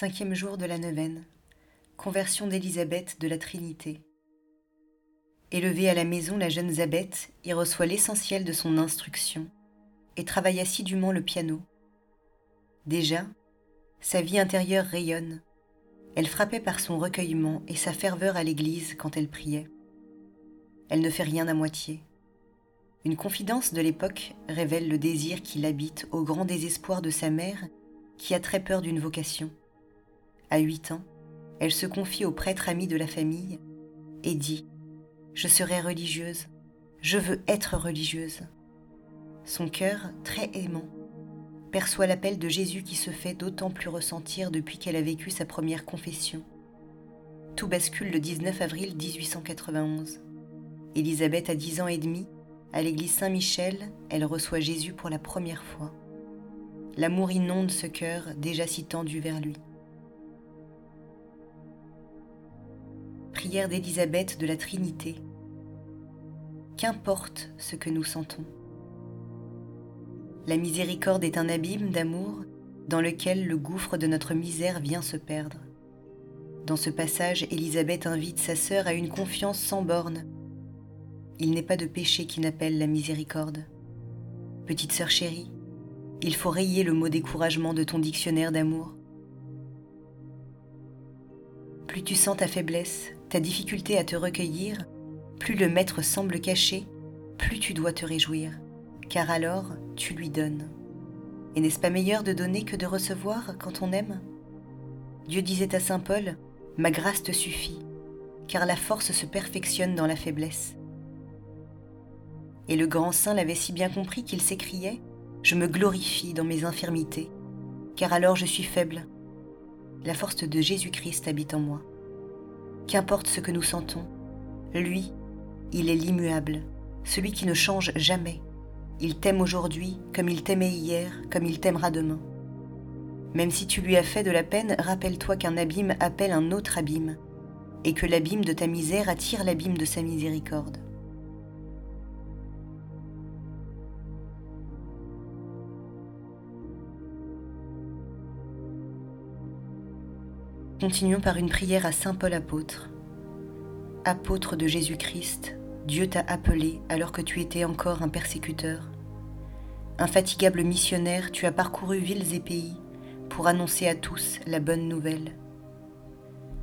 Cinquième jour de la neuvaine. Conversion d'Élisabeth de la Trinité. Élevée à la maison, la jeune Zabeth y reçoit l'essentiel de son instruction et travaille assidûment le piano. Déjà, sa vie intérieure rayonne. Elle frappait par son recueillement et sa ferveur à l'église quand elle priait. Elle ne fait rien à moitié. Une confidence de l'époque révèle le désir qui l'habite au grand désespoir de sa mère qui a très peur d'une vocation. À huit ans, elle se confie au prêtre ami de la famille et dit ⁇ Je serai religieuse, je veux être religieuse ⁇ Son cœur, très aimant, perçoit l'appel de Jésus qui se fait d'autant plus ressentir depuis qu'elle a vécu sa première confession. Tout bascule le 19 avril 1891. Élisabeth a dix ans et demi, à l'église Saint-Michel, elle reçoit Jésus pour la première fois. L'amour inonde ce cœur déjà si tendu vers lui. d'Élisabeth de la Trinité. Qu'importe ce que nous sentons. La miséricorde est un abîme d'amour dans lequel le gouffre de notre misère vient se perdre. Dans ce passage, Élisabeth invite sa sœur à une confiance sans borne. Il n'est pas de péché qui n'appelle la miséricorde. Petite sœur chérie, il faut rayer le mot découragement de ton dictionnaire d'amour. Plus tu sens ta faiblesse, ta difficulté à te recueillir, plus le maître semble caché, plus tu dois te réjouir, car alors tu lui donnes. Et n'est-ce pas meilleur de donner que de recevoir quand on aime? Dieu disait à Saint Paul, Ma grâce te suffit, car la force se perfectionne dans la faiblesse. Et le grand saint l'avait si bien compris qu'il s'écriait, Je me glorifie dans mes infirmités, car alors je suis faible, la force de Jésus-Christ habite en moi. Qu'importe ce que nous sentons, lui, il est l'immuable, celui qui ne change jamais. Il t'aime aujourd'hui comme il t'aimait hier, comme il t'aimera demain. Même si tu lui as fait de la peine, rappelle-toi qu'un abîme appelle un autre abîme, et que l'abîme de ta misère attire l'abîme de sa miséricorde. Continuons par une prière à Saint Paul apôtre. Apôtre de Jésus-Christ, Dieu t'a appelé alors que tu étais encore un persécuteur. Infatigable missionnaire, tu as parcouru villes et pays pour annoncer à tous la bonne nouvelle.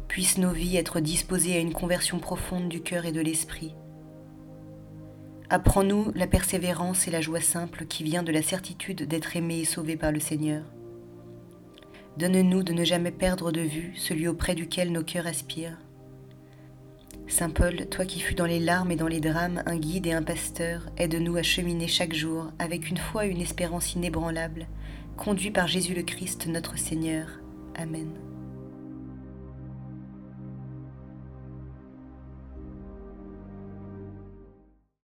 Puissent nos vies être disposées à une conversion profonde du cœur et de l'esprit. Apprends-nous la persévérance et la joie simple qui vient de la certitude d'être aimé et sauvé par le Seigneur. Donne-nous de ne jamais perdre de vue celui auprès duquel nos cœurs aspirent. Saint Paul, toi qui fus dans les larmes et dans les drames un guide et un pasteur, aide-nous à cheminer chaque jour avec une foi et une espérance inébranlable, conduit par Jésus le Christ notre Seigneur. Amen.